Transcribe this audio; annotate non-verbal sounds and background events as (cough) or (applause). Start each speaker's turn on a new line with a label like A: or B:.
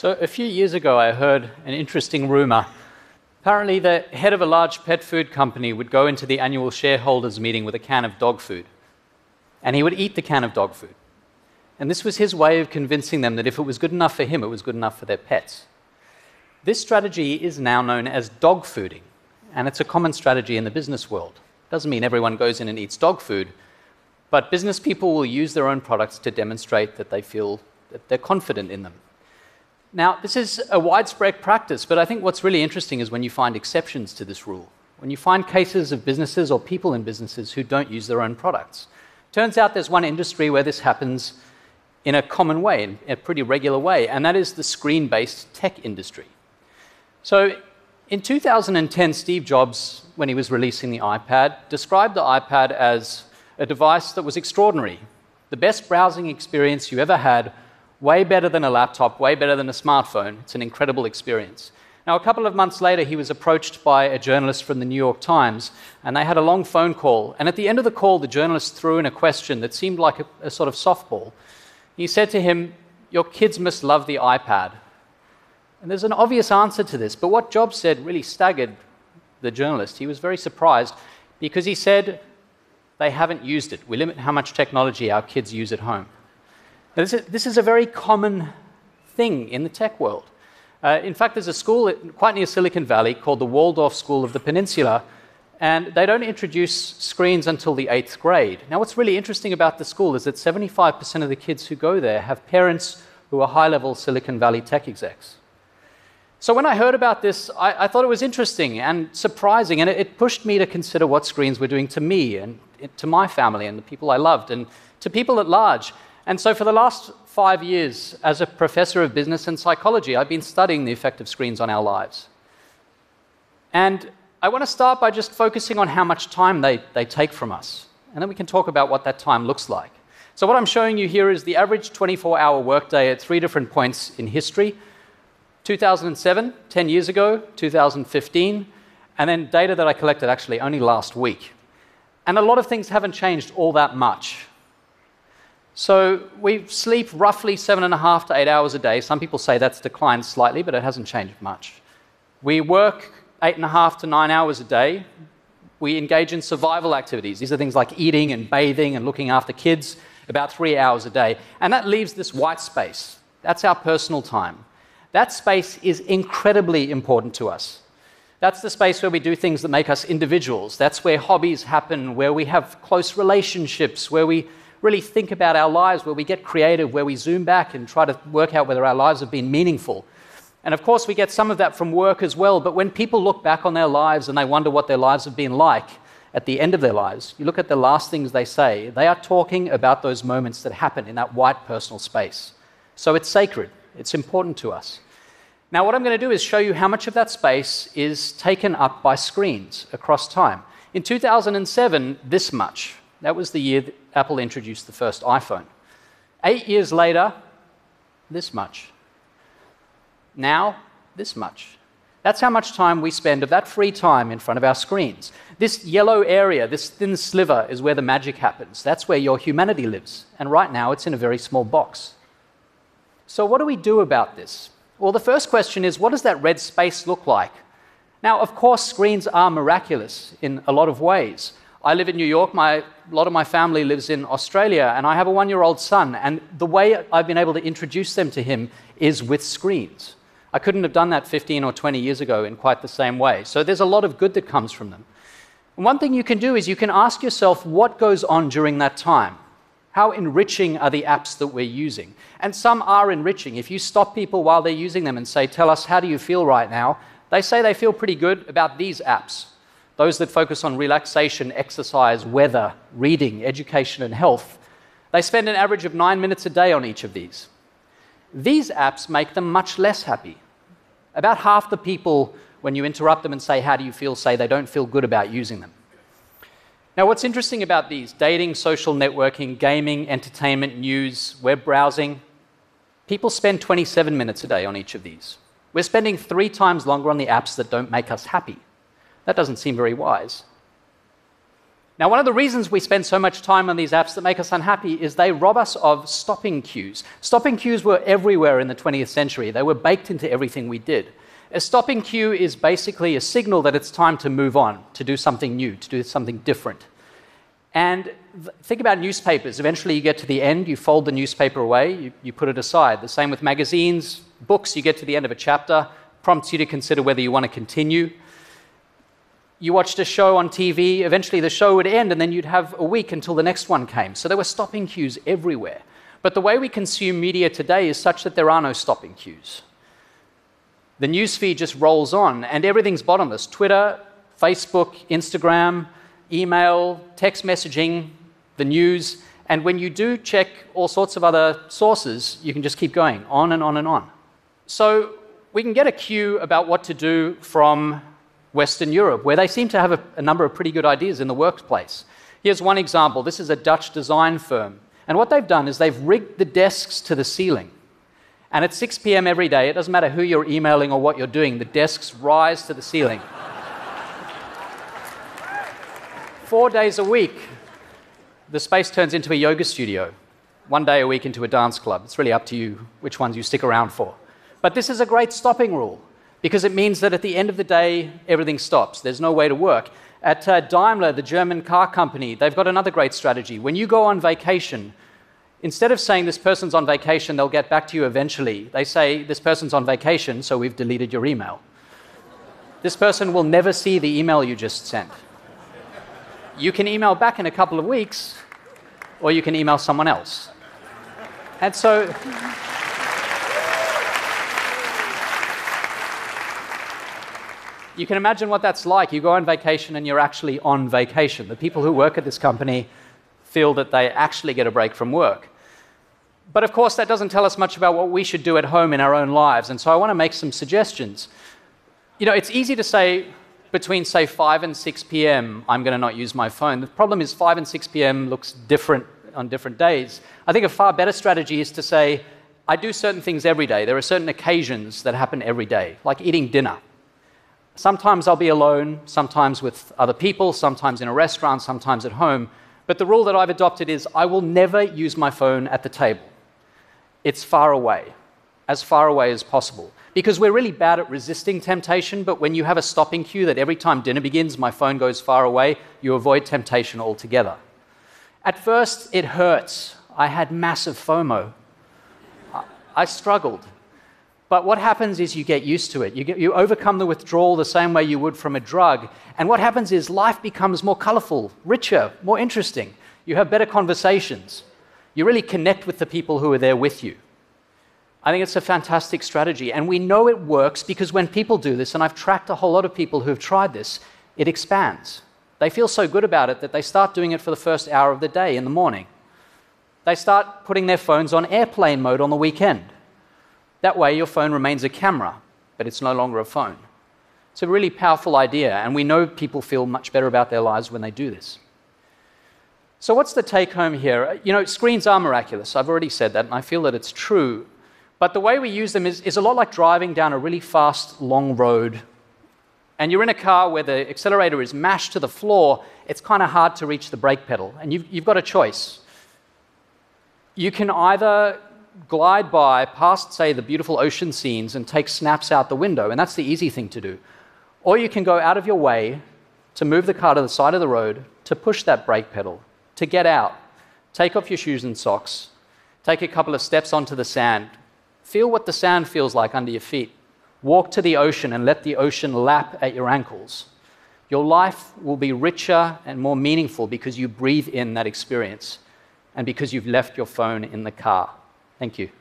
A: So, a few years ago, I heard an interesting rumor. Apparently, the head of a large pet food company would go into the annual shareholders meeting with a can of dog food, and he would eat the can of dog food. And this was his way of convincing them that if it was good enough for him, it was good enough for their pets. This strategy is now known as dog fooding, and it's a common strategy in the business world. Doesn't mean everyone goes in and eats dog food, but business people will use their own products to demonstrate that they feel that they're confident in them. Now, this is a widespread practice, but I think what's really interesting is when you find exceptions to this rule. When you find cases of businesses or people in businesses who don't use their own products. Turns out there's one industry where this happens in a common way, in a pretty regular way, and that is the screen based tech industry. So, in 2010, Steve Jobs, when he was releasing the iPad, described the iPad as a device that was extraordinary, the best browsing experience you ever had, way better than a laptop, way better than a smartphone. It's an incredible experience. Now, a couple of months later, he was approached by a journalist from the New York Times, and they had a long phone call. And at the end of the call, the journalist threw in a question that seemed like a, a sort of softball. He said to him, Your kids must love the iPad. And there's an obvious answer to this, but what Jobs said really staggered the journalist. He was very surprised because he said, they haven't used it. We limit how much technology our kids use at home. Now, this, is, this is a very common thing in the tech world. Uh, in fact, there's a school quite near Silicon Valley called the Waldorf School of the Peninsula, and they don't introduce screens until the eighth grade. Now, what's really interesting about the school is that 75% of the kids who go there have parents who are high level Silicon Valley tech execs. So when I heard about this, I, I, thought it was interesting and surprising, and it, it, pushed me to consider what screens were doing to me and to my family and the people I loved and to people at large. And so for the last five years, as a professor of business and psychology, I've been studying the effect of screens on our lives. And I want to start by just focusing on how much time they, they take from us. And then we can talk about what that time looks like. So, what I'm showing you here is the average 24 hour workday at three different points in history 2007, 10 years ago, 2015, and then data that I collected actually only last week. And a lot of things haven't changed all that much. So we sleep roughly seven and a half to eight hours a day. Some people say that's declined slightly, but it hasn't changed much. We work eight and a half to nine hours a day. We engage in survival activities. These are things like eating and bathing and looking after kids, about three hours a day. And that leaves this white space. That's our personal time. That space is incredibly important to us. That's the space where we do things that make us individuals. That's where hobbies happen, where we have close relationships, where we really think about our lives, where we get creative, where we zoom back and try to work out whether our lives have been meaningful. And of course, we get some of that from work as well. But when people look back on their lives and they wonder what their lives have been like at the end of their lives, you look at the last things they say, they are talking about those moments that happen in that white personal space. So it's sacred. It's important to us. Now, what I'm going to do is show you how much of that space is taken up by screens across time. In 2007, this much. That was the year that Apple introduced the first iPhone. Eight years later, this much. Now, this much. That's how much time we spend of that free time in front of our screens. This yellow area, this thin sliver, is where the magic happens. That's where your humanity lives. And right now, it's in a very small box. So, what do we do about this? Well, the first question is what does that red space look like? Now, of course, screens are miraculous in a lot of ways. I live in New York, my, a lot of my family lives in Australia, and I have a one year old son, and the way I've been able to introduce them to him is with screens. I couldn't have done that 15 or 20 years ago in quite the same way. So there's a lot of good that comes from them. One thing you can do is you can ask yourself what goes on during that time. How enriching are the apps that we're using? And some are enriching. If you stop people while they're using them and say, Tell us, how do you feel right now? They say they feel pretty good about these apps. Those that focus on relaxation, exercise, weather, reading, education, and health. They spend an average of nine minutes a day on each of these. These apps make them much less happy. About half the people, when you interrupt them and say, How do you feel, say they don't feel good about using them. Now, what's interesting about these dating, social networking, gaming, entertainment, news, web browsing people spend 27 minutes a day on each of these. We're spending three times longer on the apps that don't make us happy. That doesn't seem very wise. Now, one of the reasons we spend so much time on these apps that make us unhappy is they rob us of stopping cues. Stopping cues were everywhere in the 20th century, they were baked into everything we did. A stopping cue is basically a signal that it's time to move on, to do something new, to do something different. And think about newspapers. Eventually, you get to the end, you fold the newspaper away, you, you, put it aside. The same with magazines, books, you get to the end of a chapter, prompts you to consider whether you want to continue you watched a show on TV, eventually the show would end, and then you'd have a week until the next one came. So there were stopping cues everywhere. But the way we consume media today is such that there are no stopping cues. The newsfeed just rolls on, and everything's bottomless Twitter, Facebook, Instagram, email, text messaging, the news. And when you do check all sorts of other sources, you can just keep going on and on and on. So we can get a cue about what to do from Western Europe, where they seem to have a, a number of pretty good ideas in the workplace. Here's one example this is a Dutch design firm. And what they've done is they've rigged the desks to the ceiling. And at 6 p.m. every day, it doesn't matter who you're emailing or what you're doing, the desks rise to the ceiling. (laughs) Four days a week, the space turns into a yoga studio. One day a week into a dance club. It's really up to you which ones you stick around for. But this is a great stopping rule because it means that at the end of the day, everything stops. There's no way to work. At uh, Daimler, the German car company, they've got another great strategy. When you go on vacation, instead of saying this person's on vacation, they'll get back to you eventually, they say this person's on vacation, so we've deleted your email. this person will never see the email you just sent. You can email back in a couple of weeks, or you can email someone else. And so. You can imagine what that's like. You go on vacation and you're actually on vacation. The people who work at this company feel that they actually get a break from work. But of course, that doesn't tell us much about what we should do at home in our own lives. And so I want to make some suggestions. You know, it's easy to say between, say, 5 and 6 p.m., I'm going to not use my phone. The problem is 5 and 6 p.m. looks different on different days. I think a far better strategy is to say, I do certain things every day. There are certain occasions that happen every day, like eating dinner. Sometimes I'll be alone, sometimes with other people, sometimes in a restaurant, sometimes at home. But the rule that I've adopted is I will never use my phone at the table. It's far away, as far away as possible. Because we're really bad at resisting temptation, but when you have a stopping cue that every time dinner begins, my phone goes far away, you avoid temptation altogether. At first, it hurts. I had massive FOMO. I struggled. But what happens is you get used to it. You, get, you overcome the withdrawal the same way you would from a drug. And what happens is life becomes more colorful, richer, more interesting. You have better conversations. You really connect with the people who are there with you. I think it's a fantastic strategy. And we know it works because when people do this, and I've tracked a whole lot of people who have tried this, it expands. They feel so good about it that they start doing it for the first hour of the day in the morning. They start putting their phones on airplane mode on the weekend. That way, your phone remains a camera, but it's no longer a phone. It's a really powerful idea, and we know people feel much better about their lives when they do this. So, what's the take home here? Uh, you know, screens are miraculous. I've already said that, and I feel that it's true. But the way we use them is, is a lot like driving down a really fast, long road. And you're in a car where the accelerator is mashed to the floor, it's kind of hard to reach the brake pedal. And you've, you've got a choice. You can either glide by past, say, the beautiful ocean scenes and take snaps out the window, and that's the easy thing to do. Or you can go out of your way to move the car to the side of the road, to push that brake pedal, to get out, take off your shoes and socks, take a couple of steps onto the sand, feel what the sand feels like under your feet, walk to the ocean and let the ocean lap at your ankles. Your life will be richer and more meaningful because you breathe in that experience and because you've left your phone in the car. Thank you.